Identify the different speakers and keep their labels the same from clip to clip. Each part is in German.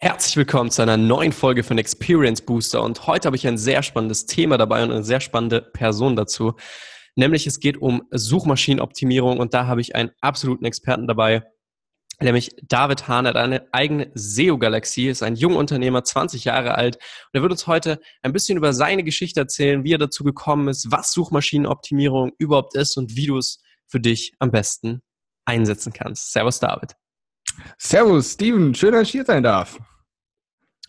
Speaker 1: Herzlich willkommen zu einer neuen Folge von Experience Booster und heute habe ich ein sehr spannendes Thema dabei und eine sehr spannende Person dazu. Nämlich es geht um Suchmaschinenoptimierung und da habe ich einen absoluten Experten dabei, nämlich David Hahn. Hat eine eigene SEO-Galaxie, ist ein junger Unternehmer, 20 Jahre alt und er wird uns heute ein bisschen über seine Geschichte erzählen, wie er dazu gekommen ist, was Suchmaschinenoptimierung überhaupt ist und wie du es für dich am besten einsetzen kannst. Servus David.
Speaker 2: Servus, Steven. Schön, dass ich hier sein darf.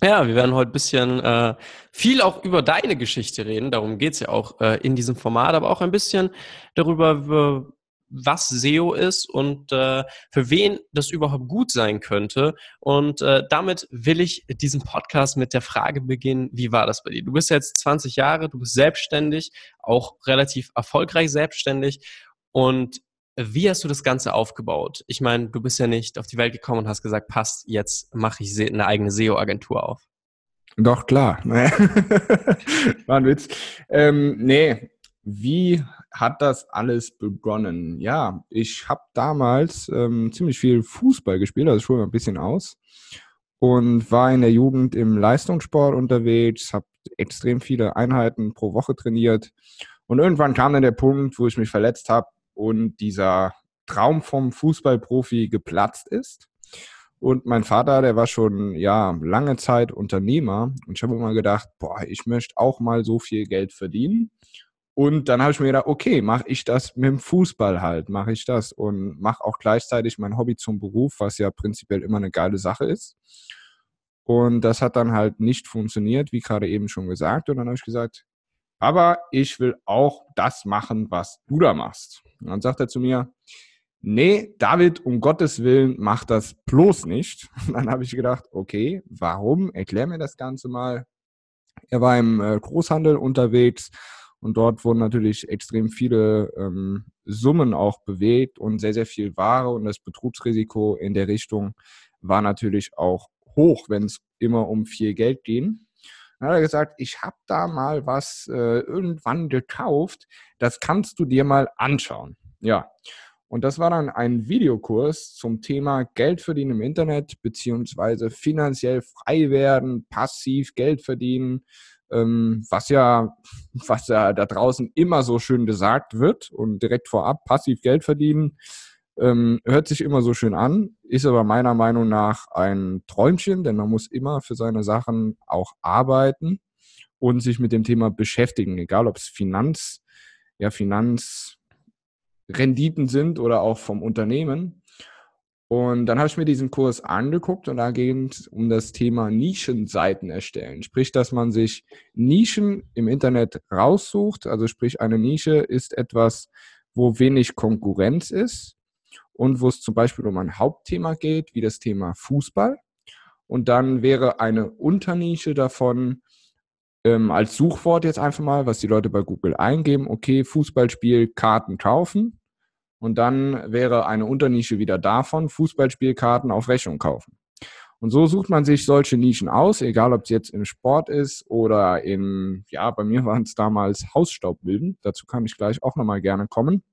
Speaker 1: Ja, wir werden heute ein bisschen äh, viel auch über deine Geschichte reden. Darum geht's ja auch äh, in diesem Format, aber auch ein bisschen darüber, was SEO ist und äh, für wen das überhaupt gut sein könnte. Und äh, damit will ich diesen Podcast mit der Frage beginnen, wie war das bei dir? Du bist jetzt 20 Jahre, du bist selbstständig, auch relativ erfolgreich selbstständig. Und wie hast du das Ganze aufgebaut? Ich meine, du bist ja nicht auf die Welt gekommen und hast gesagt, passt, jetzt mache ich eine eigene SEO-Agentur auf.
Speaker 2: Doch, klar. War ein Witz. Ähm, nee, wie hat das alles begonnen? Ja, ich habe damals ähm, ziemlich viel Fußball gespielt, also schon ein bisschen aus. Und war in der Jugend im Leistungssport unterwegs, habe extrem viele Einheiten pro Woche trainiert. Und irgendwann kam dann der Punkt, wo ich mich verletzt habe und dieser Traum vom Fußballprofi geplatzt ist. Und mein Vater, der war schon ja lange Zeit Unternehmer und ich habe immer gedacht, boah, ich möchte auch mal so viel Geld verdienen. Und dann habe ich mir gedacht, okay, mache ich das mit dem Fußball halt, mache ich das und mache auch gleichzeitig mein Hobby zum Beruf, was ja prinzipiell immer eine geile Sache ist. Und das hat dann halt nicht funktioniert, wie gerade eben schon gesagt. Und dann habe ich gesagt, aber ich will auch das machen, was du da machst. Und dann sagt er zu mir, nee, David, um Gottes Willen, mach das bloß nicht. Und dann habe ich gedacht, okay, warum? Erklär mir das Ganze mal. Er war im äh, Großhandel unterwegs und dort wurden natürlich extrem viele ähm, Summen auch bewegt und sehr, sehr viel Ware und das Betrugsrisiko in der Richtung war natürlich auch hoch, wenn es immer um viel Geld ging. Dann hat er gesagt, ich habe da mal was äh, irgendwann gekauft, das kannst du dir mal anschauen. Ja, und das war dann ein Videokurs zum Thema Geld verdienen im Internet, beziehungsweise finanziell frei werden, passiv Geld verdienen, ähm, was ja, was ja da draußen immer so schön gesagt wird und direkt vorab passiv Geld verdienen ähm, hört sich immer so schön an, ist aber meiner Meinung nach ein Träumchen, denn man muss immer für seine Sachen auch arbeiten und sich mit dem Thema beschäftigen, egal ob es Finanz, ja, Finanzrenditen sind oder auch vom Unternehmen. Und dann habe ich mir diesen Kurs angeguckt und da ging es um das Thema Nischenseiten erstellen. Sprich, dass man sich Nischen im Internet raussucht. Also sprich, eine Nische ist etwas, wo wenig Konkurrenz ist und wo es zum Beispiel um ein Hauptthema geht, wie das Thema Fußball. Und dann wäre eine Unternische davon ähm, als Suchwort jetzt einfach mal, was die Leute bei Google eingeben, okay, Fußballspiel, Karten kaufen. Und dann wäre eine Unternische wieder davon, Fußballspielkarten auf Rechnung kaufen. Und so sucht man sich solche Nischen aus, egal ob es jetzt im Sport ist oder in, ja, bei mir waren es damals Hausstaubbilden. Dazu kann ich gleich auch nochmal gerne kommen.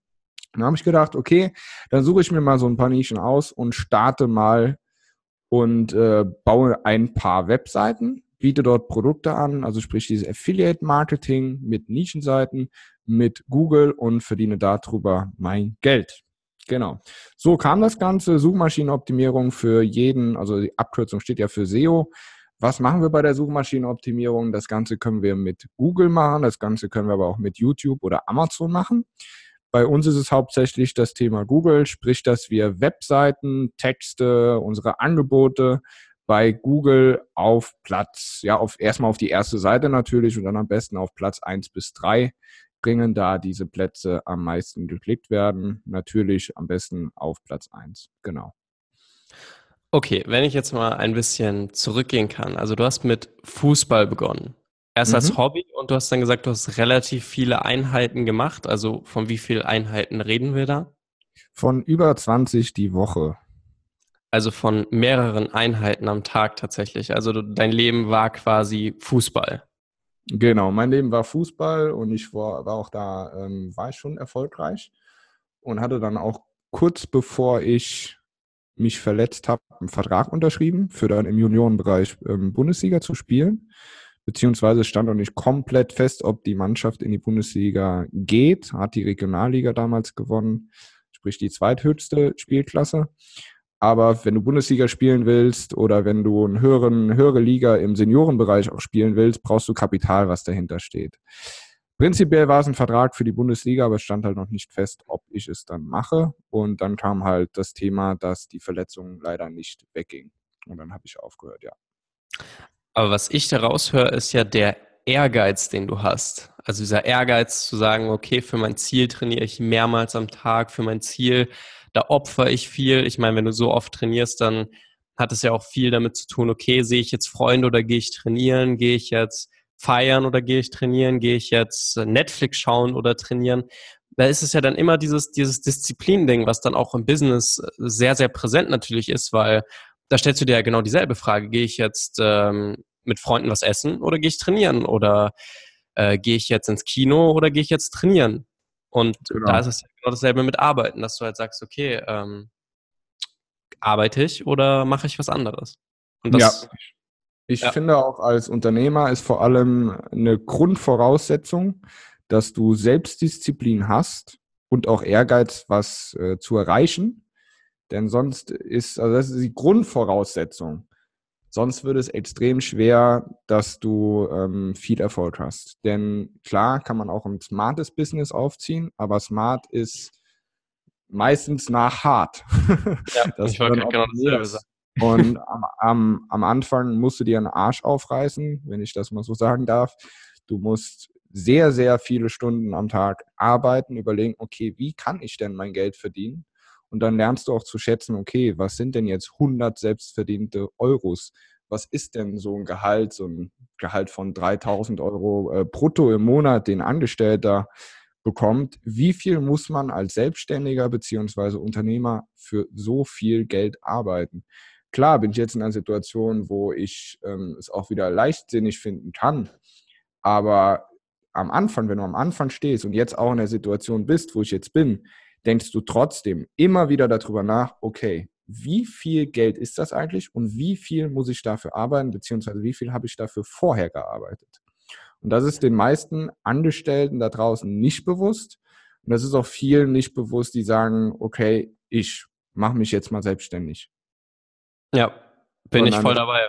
Speaker 2: Dann habe ich gedacht, okay, dann suche ich mir mal so ein paar Nischen aus und starte mal und äh, baue ein paar Webseiten, biete dort Produkte an, also sprich dieses Affiliate Marketing mit Nischenseiten, mit Google und verdiene darüber mein Geld. Genau. So kam das Ganze. Suchmaschinenoptimierung für jeden, also die Abkürzung steht ja für SEO. Was machen wir bei der Suchmaschinenoptimierung? Das Ganze können wir mit Google machen, das Ganze können wir aber auch mit YouTube oder Amazon machen. Bei uns ist es hauptsächlich das Thema Google, sprich, dass wir Webseiten, Texte, unsere Angebote bei Google auf Platz, ja, auf erstmal auf die erste Seite natürlich und dann am besten auf Platz 1 bis 3 bringen, da diese Plätze am meisten geklickt werden. Natürlich am besten auf Platz 1. Genau.
Speaker 1: Okay, wenn ich jetzt mal ein bisschen zurückgehen kann. Also du hast mit Fußball begonnen. Erst mhm. als Hobby und du hast dann gesagt, du hast relativ viele Einheiten gemacht. Also von wie vielen Einheiten reden wir da?
Speaker 2: Von über 20 die Woche.
Speaker 1: Also von mehreren Einheiten am Tag tatsächlich. Also du, dein Leben war quasi Fußball.
Speaker 2: Genau, mein Leben war Fußball und ich war, war auch da, ähm, war ich schon erfolgreich und hatte dann auch kurz bevor ich mich verletzt habe, einen Vertrag unterschrieben, für dann im Juniorenbereich ähm, Bundesliga zu spielen. Beziehungsweise stand noch nicht komplett fest, ob die Mannschaft in die Bundesliga geht. Hat die Regionalliga damals gewonnen, sprich die zweithöchste Spielklasse. Aber wenn du Bundesliga spielen willst oder wenn du eine höhere Liga im Seniorenbereich auch spielen willst, brauchst du Kapital, was dahinter steht. Prinzipiell war es ein Vertrag für die Bundesliga, aber es stand halt noch nicht fest, ob ich es dann mache. Und dann kam halt das Thema, dass die Verletzung leider nicht wegging. Und dann habe ich aufgehört, ja.
Speaker 1: Aber was ich daraus höre, ist ja der Ehrgeiz, den du hast. Also dieser Ehrgeiz zu sagen, okay, für mein Ziel trainiere ich mehrmals am Tag, für mein Ziel da opfer ich viel. Ich meine, wenn du so oft trainierst, dann hat es ja auch viel damit zu tun, okay, sehe ich jetzt Freunde oder gehe ich trainieren, gehe ich jetzt feiern oder gehe ich trainieren, gehe ich jetzt Netflix schauen oder trainieren. Da ist es ja dann immer dieses, dieses Disziplin-Ding, was dann auch im Business sehr, sehr präsent natürlich ist, weil da stellst du dir ja genau dieselbe Frage. Gehe ich jetzt ähm, mit Freunden was essen oder gehe ich trainieren? Oder äh, gehe ich jetzt ins Kino oder gehe ich jetzt trainieren? Und genau. da ist es genau dasselbe mit Arbeiten, dass du halt sagst, okay, ähm, arbeite ich oder mache ich was anderes?
Speaker 2: Ja. Ich ja. finde auch als Unternehmer ist vor allem eine Grundvoraussetzung, dass du Selbstdisziplin hast und auch Ehrgeiz, was äh, zu erreichen. Denn sonst ist, also das ist die Grundvoraussetzung. Sonst wird es extrem schwer, dass du ähm, viel Erfolg hast. Denn klar kann man auch ein smartes Business aufziehen, aber smart ist meistens nach hart. Ja, das ich wollte genau dasselbe sagen. Und am, am, am Anfang musst du dir einen Arsch aufreißen, wenn ich das mal so sagen darf. Du musst sehr, sehr viele Stunden am Tag arbeiten, überlegen, okay, wie kann ich denn mein Geld verdienen? Und dann lernst du auch zu schätzen, okay, was sind denn jetzt 100 selbstverdiente Euros? Was ist denn so ein Gehalt, so ein Gehalt von 3000 Euro äh, brutto im Monat, den Angestellter bekommt? Wie viel muss man als Selbstständiger beziehungsweise Unternehmer für so viel Geld arbeiten? Klar bin ich jetzt in einer Situation, wo ich ähm, es auch wieder leichtsinnig finden kann, aber am Anfang, wenn du am Anfang stehst und jetzt auch in der Situation bist, wo ich jetzt bin, denkst du trotzdem immer wieder darüber nach, okay, wie viel Geld ist das eigentlich und wie viel muss ich dafür arbeiten, beziehungsweise wie viel habe ich dafür vorher gearbeitet. Und das ist den meisten Angestellten da draußen nicht bewusst. Und das ist auch vielen nicht bewusst, die sagen, okay, ich mache mich jetzt mal selbstständig.
Speaker 1: Ja, bin Sondern, ich voll dabei.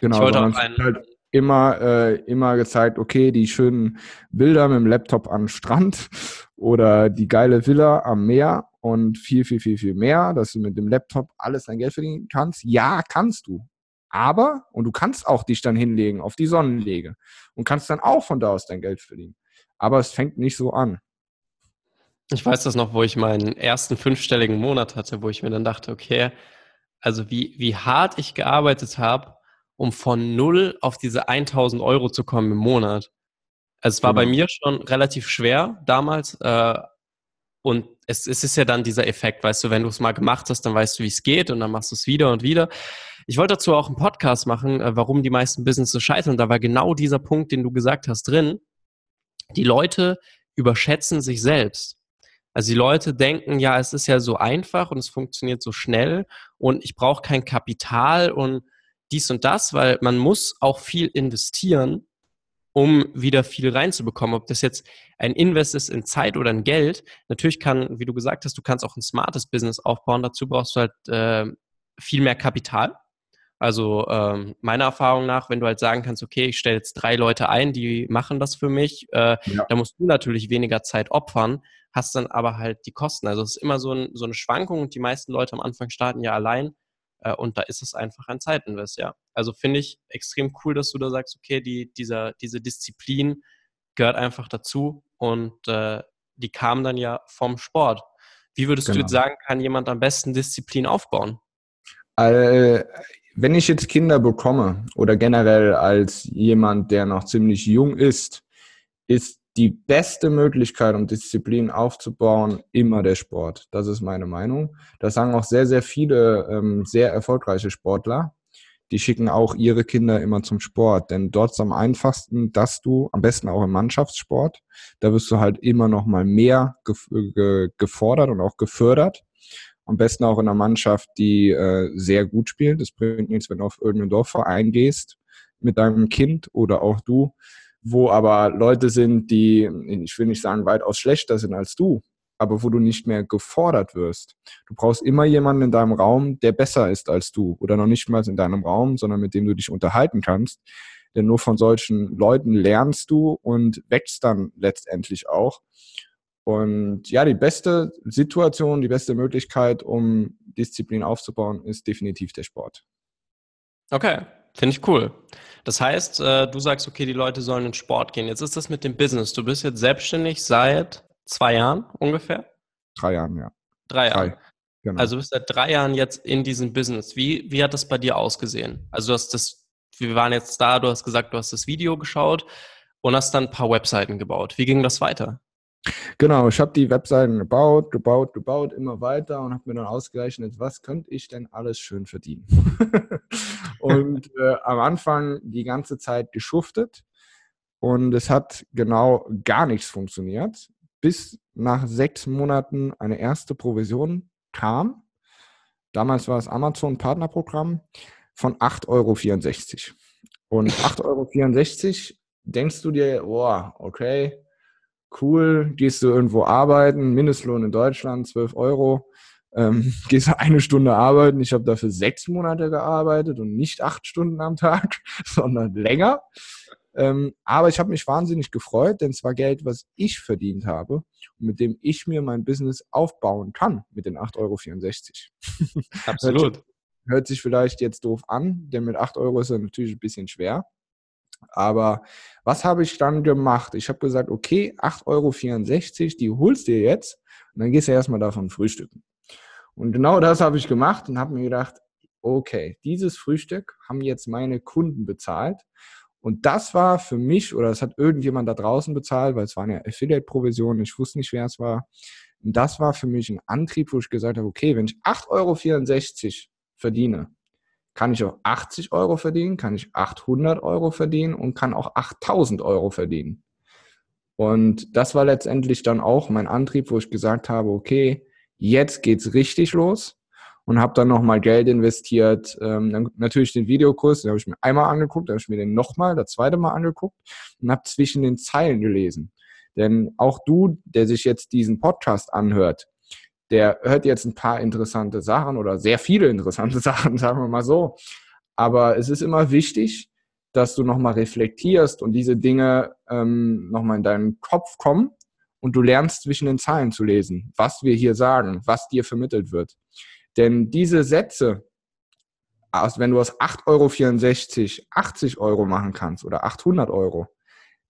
Speaker 2: Genau, ich wollte auch einen, halt immer, äh, immer gezeigt, okay, die schönen Bilder mit dem Laptop am Strand oder die geile Villa am Meer und viel, viel, viel, viel mehr, dass du mit dem Laptop alles dein Geld verdienen kannst. Ja, kannst du. Aber, und du kannst auch dich dann hinlegen auf die Sonnenlege und kannst dann auch von da aus dein Geld verdienen. Aber es fängt nicht so an.
Speaker 1: Ich weiß das noch, wo ich meinen ersten fünfstelligen Monat hatte, wo ich mir dann dachte, okay, also wie, wie hart ich gearbeitet habe, um von null auf diese 1000 Euro zu kommen im Monat. Also es war genau. bei mir schon relativ schwer damals. Äh, und es, es ist ja dann dieser Effekt, weißt du, wenn du es mal gemacht hast, dann weißt du, wie es geht und dann machst du es wieder und wieder. Ich wollte dazu auch einen Podcast machen, äh, warum die meisten Businesses scheitern. Da war genau dieser Punkt, den du gesagt hast, drin. Die Leute überschätzen sich selbst. Also die Leute denken, ja, es ist ja so einfach und es funktioniert so schnell und ich brauche kein Kapital und dies und das, weil man muss auch viel investieren, um wieder viel reinzubekommen. Ob das jetzt ein Invest ist in Zeit oder in Geld. Natürlich kann, wie du gesagt hast, du kannst auch ein smartes Business aufbauen. Dazu brauchst du halt äh, viel mehr Kapital. Also ähm, meiner Erfahrung nach, wenn du halt sagen kannst, okay, ich stelle jetzt drei Leute ein, die machen das für mich, äh, ja. da musst du natürlich weniger Zeit opfern, hast dann aber halt die Kosten. Also es ist immer so, ein, so eine Schwankung und die meisten Leute am Anfang starten ja allein äh, und da ist es einfach ein Zeitinvest, ja. Also finde ich extrem cool, dass du da sagst, okay, die, dieser, diese Disziplin gehört einfach dazu und äh, die kam dann ja vom Sport. Wie würdest genau. du jetzt sagen, kann jemand am besten Disziplin aufbauen?
Speaker 2: Äh, wenn ich jetzt Kinder bekomme oder generell als jemand, der noch ziemlich jung ist, ist die beste Möglichkeit, um Disziplin aufzubauen, immer der Sport. Das ist meine Meinung. Das sagen auch sehr, sehr viele ähm, sehr erfolgreiche Sportler. Die schicken auch ihre Kinder immer zum Sport, denn dort ist am einfachsten, dass du, am besten auch im Mannschaftssport, da wirst du halt immer noch mal mehr gefordert und auch gefördert. Am besten auch in einer Mannschaft, die äh, sehr gut spielt. Das bringt nichts, wenn du auf irgendeinen Dorfverein gehst mit deinem Kind oder auch du, wo aber Leute sind, die, ich will nicht sagen, weitaus schlechter sind als du, aber wo du nicht mehr gefordert wirst. Du brauchst immer jemanden in deinem Raum, der besser ist als du oder noch nicht mal in deinem Raum, sondern mit dem du dich unterhalten kannst. Denn nur von solchen Leuten lernst du und wächst dann letztendlich auch. Und ja, die beste Situation, die beste Möglichkeit, um Disziplin aufzubauen, ist definitiv der Sport.
Speaker 1: Okay, finde ich cool. Das heißt, äh, du sagst, okay, die Leute sollen in Sport gehen. Jetzt ist das mit dem Business. Du bist jetzt selbstständig seit zwei Jahren ungefähr?
Speaker 2: Drei Jahren, ja.
Speaker 1: Drei Jahre. Genau. Also du bist seit drei Jahren jetzt in diesem Business. Wie, wie hat das bei dir ausgesehen? Also du hast das, wir waren jetzt da, du hast gesagt, du hast das Video geschaut und hast dann ein paar Webseiten gebaut. Wie ging das weiter?
Speaker 2: Genau, ich habe die Webseiten gebaut, gebaut, gebaut, immer weiter und habe mir dann ausgerechnet, was könnte ich denn alles schön verdienen. und äh, am Anfang die ganze Zeit geschuftet und es hat genau gar nichts funktioniert bis nach sechs Monaten eine erste Provision kam. Damals war es Amazon Partnerprogramm von 8,64 Euro. Und 8,64 Euro denkst du dir, oh, okay, cool, gehst du irgendwo arbeiten, Mindestlohn in Deutschland 12 Euro, ähm, gehst du eine Stunde arbeiten. Ich habe dafür sechs Monate gearbeitet und nicht acht Stunden am Tag, sondern länger. Ähm, aber ich habe mich wahnsinnig gefreut, denn es war Geld, was ich verdient habe und mit dem ich mir mein Business aufbauen kann mit den 8,64 Euro.
Speaker 1: Absolut.
Speaker 2: hört, sich, hört sich vielleicht jetzt doof an, denn mit 8 Euro ist es natürlich ein bisschen schwer. Aber was habe ich dann gemacht? Ich habe gesagt, okay, 8,64 Euro, die holst du dir jetzt und dann gehst du erstmal davon frühstücken. Und genau das habe ich gemacht und habe mir gedacht, okay, dieses Frühstück haben jetzt meine Kunden bezahlt und das war für mich, oder das hat irgendjemand da draußen bezahlt, weil es waren ja Affiliate-Provisionen, ich wusste nicht, wer es war. Und das war für mich ein Antrieb, wo ich gesagt habe, okay, wenn ich 8,64 Euro verdiene, kann ich auch 80 Euro verdienen, kann ich 800 Euro verdienen und kann auch 8000 Euro verdienen. Und das war letztendlich dann auch mein Antrieb, wo ich gesagt habe, okay, jetzt geht's richtig los und habe dann nochmal Geld investiert. Ähm, dann natürlich den Videokurs, den habe ich mir einmal angeguckt, dann habe ich mir den nochmal, das zweite Mal angeguckt und habe zwischen den Zeilen gelesen. Denn auch du, der sich jetzt diesen Podcast anhört, der hört jetzt ein paar interessante Sachen oder sehr viele interessante Sachen, sagen wir mal so. Aber es ist immer wichtig, dass du nochmal reflektierst und diese Dinge ähm, nochmal in deinen Kopf kommen und du lernst zwischen den Zeilen zu lesen, was wir hier sagen, was dir vermittelt wird. Denn diese Sätze, also wenn du aus 8,64 Euro 80 Euro machen kannst oder 800 Euro,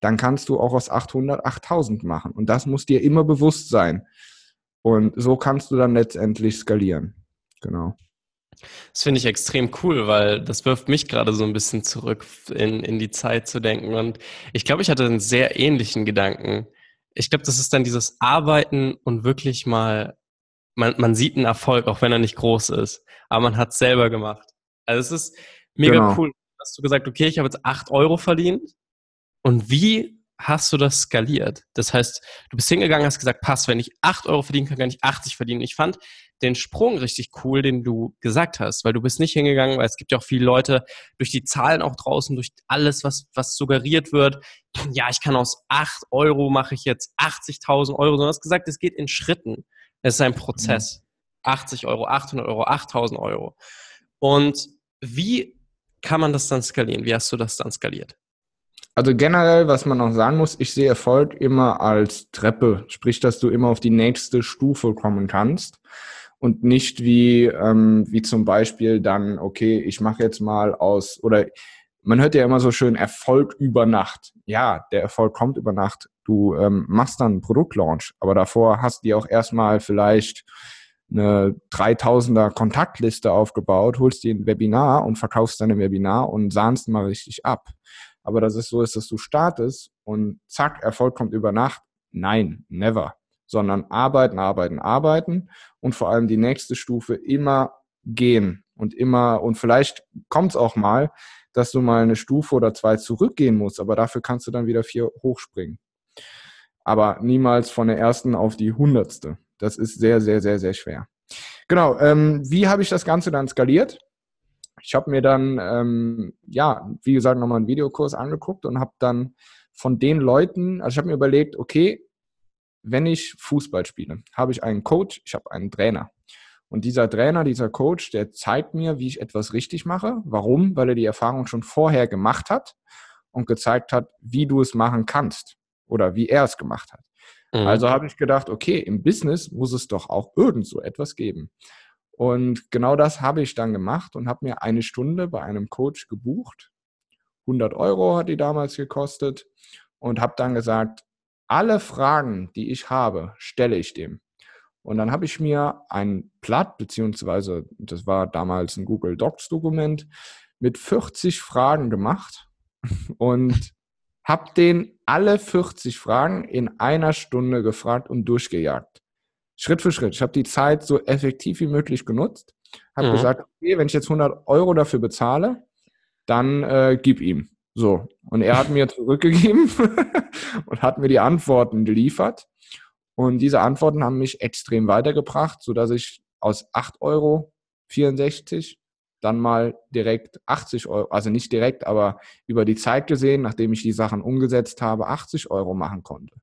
Speaker 2: dann kannst du auch aus 800 8000 machen. Und das muss dir immer bewusst sein. Und so kannst du dann letztendlich skalieren. Genau.
Speaker 1: Das finde ich extrem cool, weil das wirft mich gerade so ein bisschen zurück in, in die Zeit zu denken. Und ich glaube, ich hatte einen sehr ähnlichen Gedanken. Ich glaube, das ist dann dieses Arbeiten und wirklich mal man, man sieht einen Erfolg, auch wenn er nicht groß ist. Aber man hat es selber gemacht. Also es ist mega genau. cool. Hast du gesagt, okay, ich habe jetzt acht Euro verdient. Und wie hast du das skaliert? Das heißt, du bist hingegangen, hast gesagt, pass, wenn ich acht Euro verdienen kann, kann ich 80 verdienen. Ich fand den Sprung richtig cool, den du gesagt hast, weil du bist nicht hingegangen, weil es gibt ja auch viele Leute durch die Zahlen auch draußen, durch alles, was, was suggeriert wird. Ja, ich kann aus acht Euro mache ich jetzt 80.000 Euro, sondern du hast gesagt, es geht in Schritten. Es ist ein Prozess. 80 Euro, 800 Euro, 8000 Euro. Und wie kann man das dann skalieren? Wie hast du das dann skaliert?
Speaker 2: Also generell, was man noch sagen muss, ich sehe Erfolg immer als Treppe, sprich, dass du immer auf die nächste Stufe kommen kannst und nicht wie, ähm, wie zum Beispiel dann, okay, ich mache jetzt mal aus, oder man hört ja immer so schön Erfolg über Nacht. Ja, der Erfolg kommt über Nacht. Du ähm, machst dann einen Produktlaunch, aber davor hast du dir auch erstmal vielleicht eine 3000er Kontaktliste aufgebaut, holst dir ein Webinar und verkaufst dann ein Webinar und sahnst mal richtig ab. Aber dass es so ist, dass du startest und zack, Erfolg kommt über Nacht. Nein, never. Sondern arbeiten, arbeiten, arbeiten und vor allem die nächste Stufe immer gehen und immer, und vielleicht kommt es auch mal, dass du mal eine Stufe oder zwei zurückgehen musst, aber dafür kannst du dann wieder vier hochspringen. Aber niemals von der ersten auf die hundertste. Das ist sehr, sehr, sehr, sehr schwer. Genau, ähm, wie habe ich das Ganze dann skaliert? Ich habe mir dann, ähm, ja, wie gesagt, nochmal einen Videokurs angeguckt und habe dann von den Leuten, also ich habe mir überlegt, okay, wenn ich Fußball spiele, habe ich einen Coach, ich habe einen Trainer. Und dieser Trainer, dieser Coach, der zeigt mir, wie ich etwas richtig mache. Warum? Weil er die Erfahrung schon vorher gemacht hat und gezeigt hat, wie du es machen kannst oder wie er es gemacht hat. Mhm. Also habe ich gedacht, okay, im Business muss es doch auch irgend so etwas geben. Und genau das habe ich dann gemacht und habe mir eine Stunde bei einem Coach gebucht. 100 Euro hat die damals gekostet und habe dann gesagt, alle Fragen, die ich habe, stelle ich dem. Und dann habe ich mir ein Blatt, beziehungsweise das war damals ein Google Docs Dokument, mit 40 Fragen gemacht und habe den alle 40 Fragen in einer Stunde gefragt und durchgejagt. Schritt für Schritt. Ich habe die Zeit so effektiv wie möglich genutzt. Habe mhm. gesagt, okay, wenn ich jetzt 100 Euro dafür bezahle, dann äh, gib ihm. So. Und er hat mir zurückgegeben und hat mir die Antworten geliefert. Und diese Antworten haben mich extrem weitergebracht, sodass ich aus 8,64 Euro dann mal direkt 80 Euro, also nicht direkt, aber über die Zeit gesehen, nachdem ich die Sachen umgesetzt habe, 80 Euro machen konnte.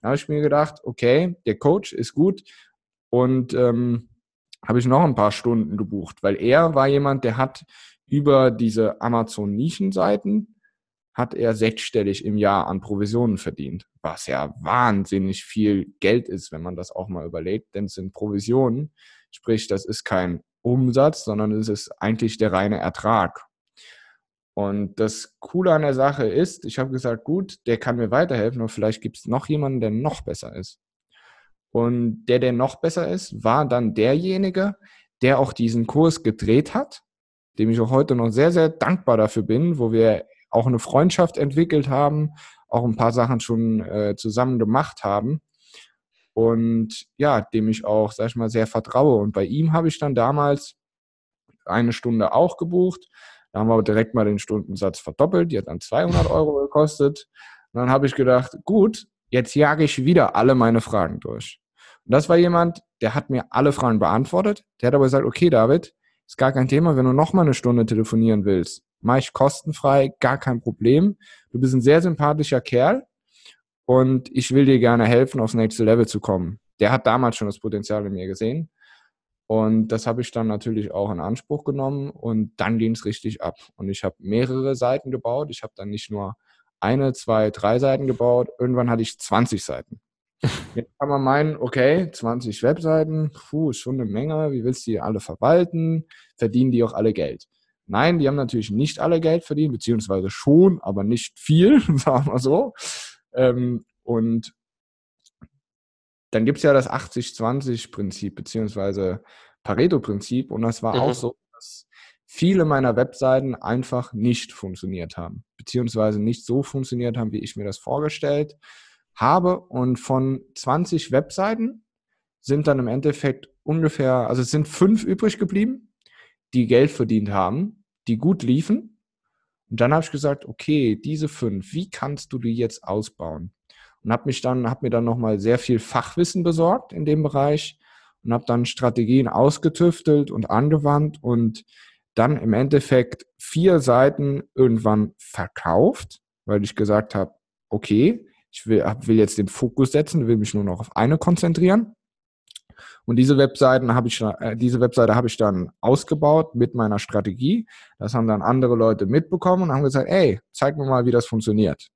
Speaker 2: Da habe ich mir gedacht, okay, der Coach ist gut und ähm, habe ich noch ein paar Stunden gebucht, weil er war jemand, der hat über diese Amazon-Nischenseiten hat er sechsstellig im Jahr an Provisionen verdient, was ja wahnsinnig viel Geld ist, wenn man das auch mal überlegt, denn es sind Provisionen, sprich, das ist kein Umsatz, sondern es ist eigentlich der reine Ertrag. Und das Coole an der Sache ist, ich habe gesagt, gut, der kann mir weiterhelfen und vielleicht gibt es noch jemanden, der noch besser ist. Und der, der noch besser ist, war dann derjenige, der auch diesen Kurs gedreht hat, dem ich auch heute noch sehr, sehr dankbar dafür bin, wo wir auch eine Freundschaft entwickelt haben, auch ein paar Sachen schon äh, zusammen gemacht haben und ja, dem ich auch, sag ich mal, sehr vertraue. Und bei ihm habe ich dann damals eine Stunde auch gebucht da haben wir aber direkt mal den Stundensatz verdoppelt. Die hat dann 200 Euro gekostet. Und dann habe ich gedacht, gut, jetzt jage ich wieder alle meine Fragen durch. Und das war jemand, der hat mir alle Fragen beantwortet. Der hat aber gesagt, okay, David, ist gar kein Thema, wenn du noch mal eine Stunde telefonieren willst. Mach ich kostenfrei, gar kein Problem. Du bist ein sehr sympathischer Kerl und ich will dir gerne helfen, aufs nächste Level zu kommen. Der hat damals schon das Potenzial in mir gesehen. Und das habe ich dann natürlich auch in Anspruch genommen und dann ging es richtig ab. Und ich habe mehrere Seiten gebaut. Ich habe dann nicht nur eine, zwei, drei Seiten gebaut. Irgendwann hatte ich 20 Seiten. Jetzt kann man meinen, okay, 20 Webseiten, puh, ist schon eine Menge. Wie willst du die alle verwalten? Verdienen die auch alle Geld? Nein, die haben natürlich nicht alle Geld verdient, beziehungsweise schon, aber nicht viel, sagen wir so. Ähm, und dann gibt es ja das 80-20-Prinzip, beziehungsweise Pareto-Prinzip. Und das war mhm. auch so, dass viele meiner Webseiten einfach nicht funktioniert haben, beziehungsweise nicht so funktioniert haben, wie ich mir das vorgestellt habe. Und von 20 Webseiten sind dann im Endeffekt ungefähr, also es sind fünf übrig geblieben, die Geld verdient haben, die gut liefen. Und dann habe ich gesagt, okay, diese fünf, wie kannst du die jetzt ausbauen? Und habe mich dann, habe mir dann nochmal sehr viel Fachwissen besorgt in dem Bereich und habe dann Strategien ausgetüftelt und angewandt und dann im Endeffekt vier Seiten irgendwann verkauft, weil ich gesagt habe, okay, ich will, will jetzt den Fokus setzen, will mich nur noch auf eine konzentrieren. Und diese Webseiten habe ich, äh, diese Webseite habe ich dann ausgebaut mit meiner Strategie. Das haben dann andere Leute mitbekommen und haben gesagt, ey, zeig mir mal, wie das funktioniert.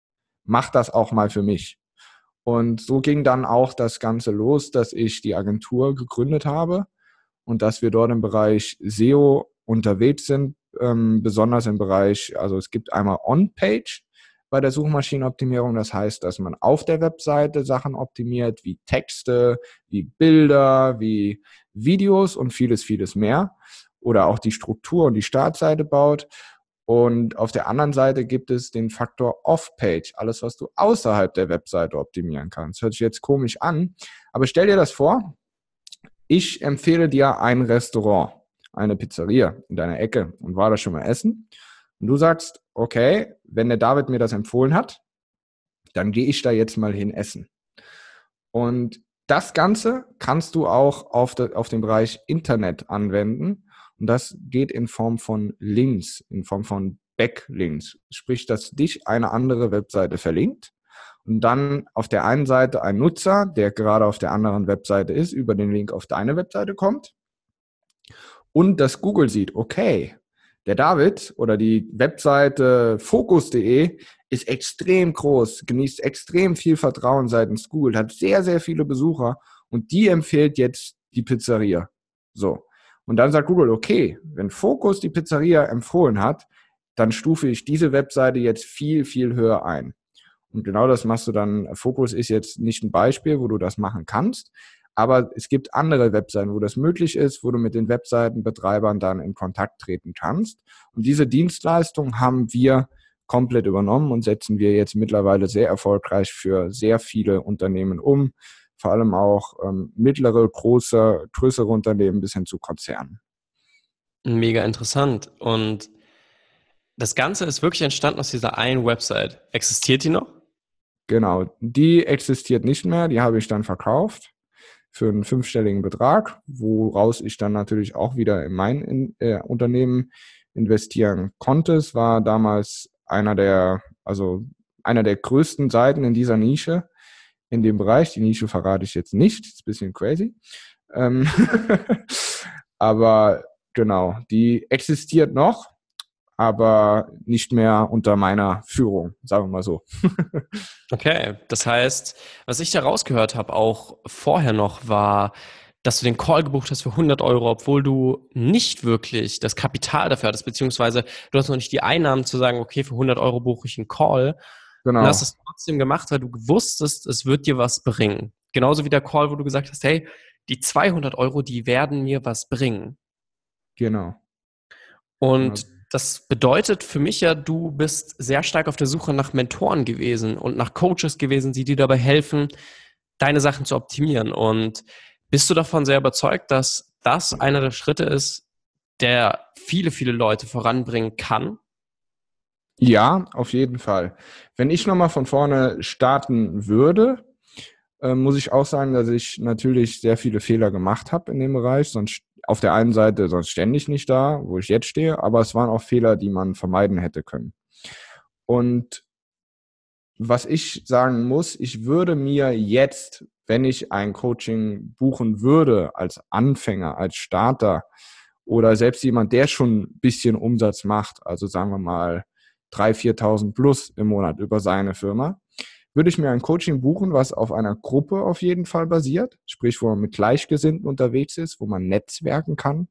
Speaker 2: Mach das auch mal für mich. Und so ging dann auch das Ganze los, dass ich die Agentur gegründet habe und dass wir dort im Bereich SEO unterwegs sind, ähm, besonders im Bereich, also es gibt einmal On-Page bei der Suchmaschinenoptimierung, das heißt, dass man auf der Webseite Sachen optimiert, wie Texte, wie Bilder, wie Videos und vieles, vieles mehr oder auch die Struktur und die Startseite baut. Und auf der anderen Seite gibt es den Faktor Off-Page, alles, was du außerhalb der Webseite optimieren kannst. Hört sich jetzt komisch an, aber stell dir das vor, ich empfehle dir ein Restaurant, eine Pizzeria in deiner Ecke und war da schon mal essen. Und du sagst, okay, wenn der David mir das empfohlen hat, dann gehe ich da jetzt mal hin essen. Und das Ganze kannst du auch auf, de, auf den Bereich Internet anwenden. Und das geht in Form von Links, in Form von Backlinks. Sprich, dass dich eine andere Webseite verlinkt und dann auf der einen Seite ein Nutzer, der gerade auf der anderen Webseite ist, über den Link auf deine Webseite kommt und dass Google sieht, okay, der David oder die Webseite focus.de ist extrem groß, genießt extrem viel Vertrauen seitens Google, hat sehr, sehr viele Besucher und die empfiehlt jetzt die Pizzeria. So. Und dann sagt Google, okay, wenn Focus die Pizzeria empfohlen hat, dann stufe ich diese Webseite jetzt viel, viel höher ein. Und genau das machst du dann. Focus ist jetzt nicht ein Beispiel, wo du das machen kannst, aber es gibt andere Webseiten, wo das möglich ist, wo du mit den Webseitenbetreibern dann in Kontakt treten kannst. Und diese Dienstleistung haben wir komplett übernommen und setzen wir jetzt mittlerweile sehr erfolgreich für sehr viele Unternehmen um. Vor allem auch ähm, mittlere, große, größere Unternehmen bis hin zu Konzernen.
Speaker 1: Mega interessant. Und das Ganze ist wirklich entstanden aus dieser einen Website. Existiert die noch?
Speaker 2: Genau, die existiert nicht mehr, die habe ich dann verkauft für einen fünfstelligen Betrag, woraus ich dann natürlich auch wieder in mein in, äh, Unternehmen investieren konnte. Es war damals einer der, also einer der größten Seiten in dieser Nische, in dem Bereich. Die Nische verrate ich jetzt nicht, ist ein bisschen crazy. Ähm Aber genau, die existiert noch, aber nicht mehr unter meiner Führung, sagen wir mal so.
Speaker 1: okay, das heißt, was ich da rausgehört habe, auch vorher noch, war, dass du den Call gebucht hast für 100 Euro, obwohl du nicht wirklich das Kapital dafür hattest, beziehungsweise du hast noch nicht die Einnahmen zu sagen, okay, für 100 Euro buche ich einen Call. Genau. Und hast es trotzdem gemacht, weil du wusstest, es wird dir was bringen. Genauso wie der Call, wo du gesagt hast, hey, die 200 Euro, die werden mir was bringen.
Speaker 2: Genau.
Speaker 1: Und genau. Das bedeutet für mich ja, du bist sehr stark auf der Suche nach Mentoren gewesen und nach Coaches gewesen, die dir dabei helfen, deine Sachen zu optimieren. Und bist du davon sehr überzeugt, dass das einer der Schritte ist, der viele, viele Leute voranbringen kann?
Speaker 2: Ja, auf jeden Fall. Wenn ich nochmal von vorne starten würde, äh, muss ich auch sagen, dass ich natürlich sehr viele Fehler gemacht habe in dem Bereich, sonst auf der einen Seite sonst ständig nicht da, wo ich jetzt stehe, aber es waren auch Fehler, die man vermeiden hätte können. Und was ich sagen muss, ich würde mir jetzt, wenn ich ein Coaching buchen würde, als Anfänger, als Starter oder selbst jemand, der schon ein bisschen Umsatz macht, also sagen wir mal 3.000, 4.000 plus im Monat über seine Firma, würde ich mir ein Coaching buchen, was auf einer Gruppe auf jeden Fall basiert, sprich, wo man mit Gleichgesinnten unterwegs ist, wo man netzwerken kann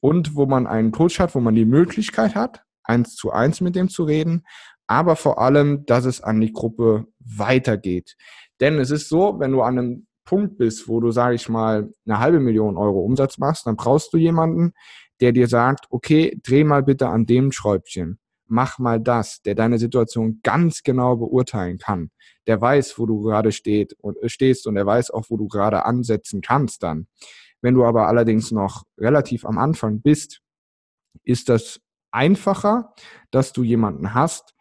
Speaker 2: und wo man einen Coach hat, wo man die Möglichkeit hat, eins zu eins mit dem zu reden, aber vor allem, dass es an die Gruppe weitergeht. Denn es ist so, wenn du an einem Punkt bist, wo du, sage ich mal, eine halbe Million Euro Umsatz machst, dann brauchst du jemanden, der dir sagt, okay, dreh mal bitte an dem Schräubchen mach mal das, der deine Situation ganz genau beurteilen kann. Der weiß, wo du gerade steht und, äh, stehst und der weiß auch, wo du gerade ansetzen kannst dann. Wenn du aber allerdings noch relativ am Anfang bist, ist das einfacher, dass du jemanden hast,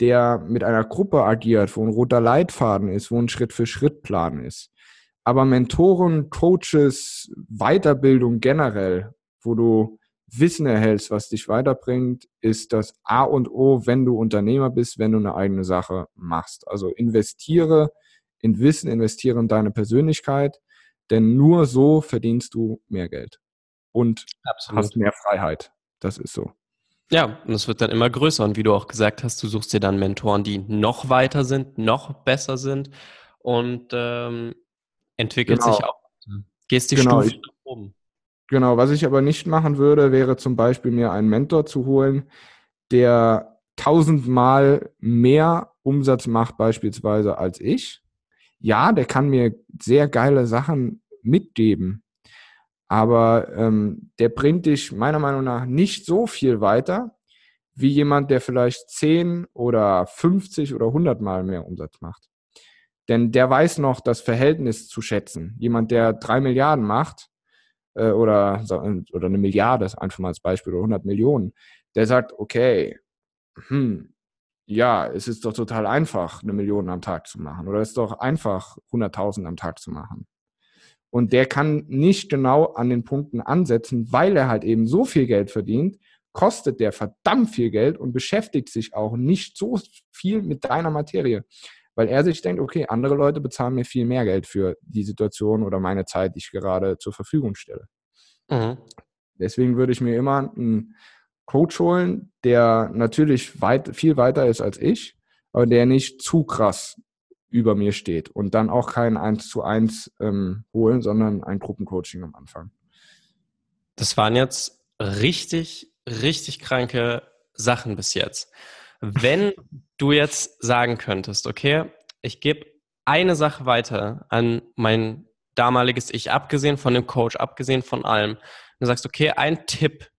Speaker 2: der mit einer Gruppe agiert, wo ein roter Leitfaden ist, wo ein Schritt-für-Schritt-Plan ist. Aber Mentoren, Coaches, Weiterbildung generell, wo du Wissen erhältst, was dich weiterbringt, ist das A und O, wenn du Unternehmer bist, wenn du eine eigene Sache machst. Also investiere in Wissen, investiere in deine Persönlichkeit, denn nur so verdienst du mehr Geld und Absolut. hast mehr Freiheit. Das ist so.
Speaker 1: Ja, und es wird dann immer größer. Und wie du auch gesagt hast, du suchst dir dann Mentoren, die noch weiter sind, noch besser sind und ähm, entwickelt genau. sich auch. Gehst die genau. Stufe nach oben.
Speaker 2: Genau, was ich aber nicht machen würde, wäre zum Beispiel mir einen Mentor zu holen, der tausendmal mehr Umsatz macht beispielsweise als ich. Ja, der kann mir sehr geile Sachen mitgeben, aber ähm, der bringt dich meiner Meinung nach nicht so viel weiter wie jemand, der vielleicht 10 oder 50 oder 100 Mal mehr Umsatz macht. Denn der weiß noch das Verhältnis zu schätzen. Jemand, der drei Milliarden macht, äh, oder, oder eine Milliarde, einfach mal als Beispiel, oder 100 Millionen, der sagt, okay, hm, ja, es ist doch total einfach, eine Million am Tag zu machen. Oder es ist doch einfach, 100.000 am Tag zu machen. Und der kann nicht genau an den Punkten ansetzen, weil er halt eben so viel Geld verdient, kostet der verdammt viel Geld und beschäftigt sich auch nicht so viel mit deiner Materie. Weil er sich denkt, okay, andere Leute bezahlen mir viel mehr Geld für die Situation oder meine Zeit, die ich gerade zur Verfügung stelle. Mhm. Deswegen würde ich mir immer einen Coach holen, der natürlich weit, viel weiter ist als ich, aber der nicht zu krass über mir steht und dann auch kein 1 zu 1 ähm, holen, sondern ein Gruppencoaching am Anfang.
Speaker 1: Das waren jetzt richtig, richtig kranke Sachen bis jetzt. Wenn du jetzt sagen könntest, okay, ich gebe eine Sache weiter an mein damaliges Ich, abgesehen von dem Coach, abgesehen von allem, du sagst, okay, ein Tipp,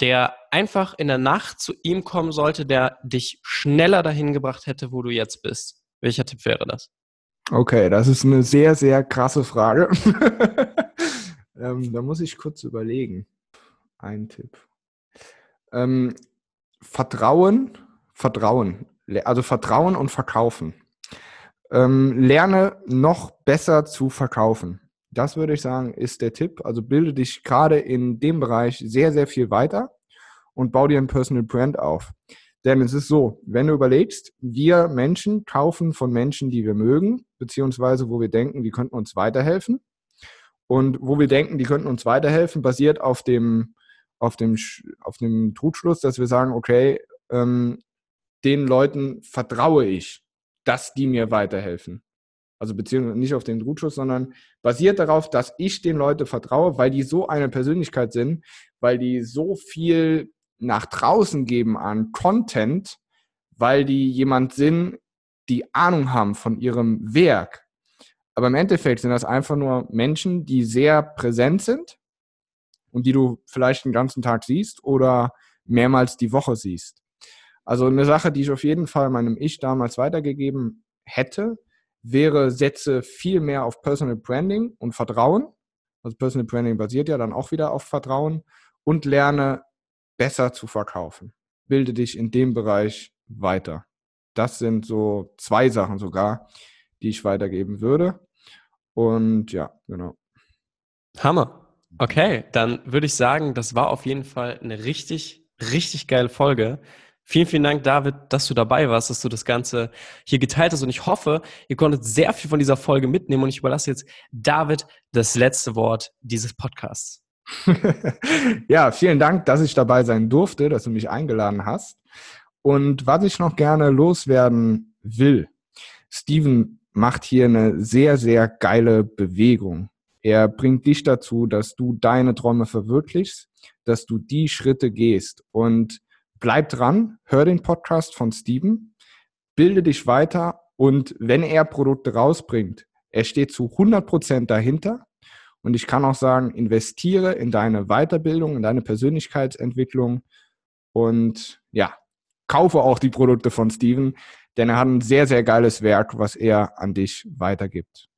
Speaker 1: der einfach in der Nacht zu ihm kommen sollte, der dich schneller dahin gebracht hätte, wo du jetzt bist. Welcher Tipp wäre das?
Speaker 2: Okay, das ist eine sehr, sehr krasse Frage. ähm, da muss ich kurz überlegen. Ein Tipp. Ähm, Vertrauen, Vertrauen, also Vertrauen und Verkaufen. Ähm, lerne noch besser zu verkaufen. Das würde ich sagen, ist der Tipp. Also bilde dich gerade in dem Bereich sehr, sehr viel weiter und bau dir ein Personal Brand auf. Denn es ist so, wenn du überlegst, wir Menschen kaufen von Menschen, die wir mögen, beziehungsweise wo wir denken, die könnten uns weiterhelfen. Und wo wir denken, die könnten uns weiterhelfen, basiert auf dem, auf dem, auf dem Trugschluss, dass wir sagen, okay, ähm, den Leuten vertraue ich, dass die mir weiterhelfen. Also beziehungsweise nicht auf den Trugschluss, sondern basiert darauf, dass ich den Leuten vertraue, weil die so eine Persönlichkeit sind, weil die so viel nach draußen geben an Content, weil die jemand sind, die Ahnung haben von ihrem Werk. Aber im Endeffekt sind das einfach nur Menschen, die sehr präsent sind und die du vielleicht den ganzen Tag siehst oder mehrmals die Woche siehst. Also eine Sache, die ich auf jeden Fall meinem Ich damals weitergegeben hätte, wäre, setze viel mehr auf Personal Branding und Vertrauen. Also Personal Branding basiert ja dann auch wieder auf Vertrauen und lerne besser zu verkaufen. Bilde dich in dem Bereich weiter. Das sind so zwei Sachen sogar, die ich weitergeben würde. Und ja, genau.
Speaker 1: Hammer. Okay, dann würde ich sagen, das war auf jeden Fall eine richtig, richtig geile Folge. Vielen, vielen Dank, David, dass du dabei warst, dass du das Ganze hier geteilt hast. Und ich hoffe, ihr konntet sehr viel von dieser Folge mitnehmen. Und ich überlasse jetzt David das letzte Wort dieses Podcasts.
Speaker 2: ja, vielen Dank, dass ich dabei sein durfte, dass du mich eingeladen hast. Und was ich noch gerne loswerden will, Steven macht hier eine sehr, sehr geile Bewegung. Er bringt dich dazu, dass du deine Träume verwirklichst, dass du die Schritte gehst. Und bleib dran, hör den Podcast von Steven, bilde dich weiter und wenn er Produkte rausbringt, er steht zu 100 Prozent dahinter und ich kann auch sagen, investiere in deine Weiterbildung, in deine Persönlichkeitsentwicklung und ja, kaufe auch die Produkte von Steven, denn er hat ein sehr, sehr geiles Werk, was er an dich weitergibt.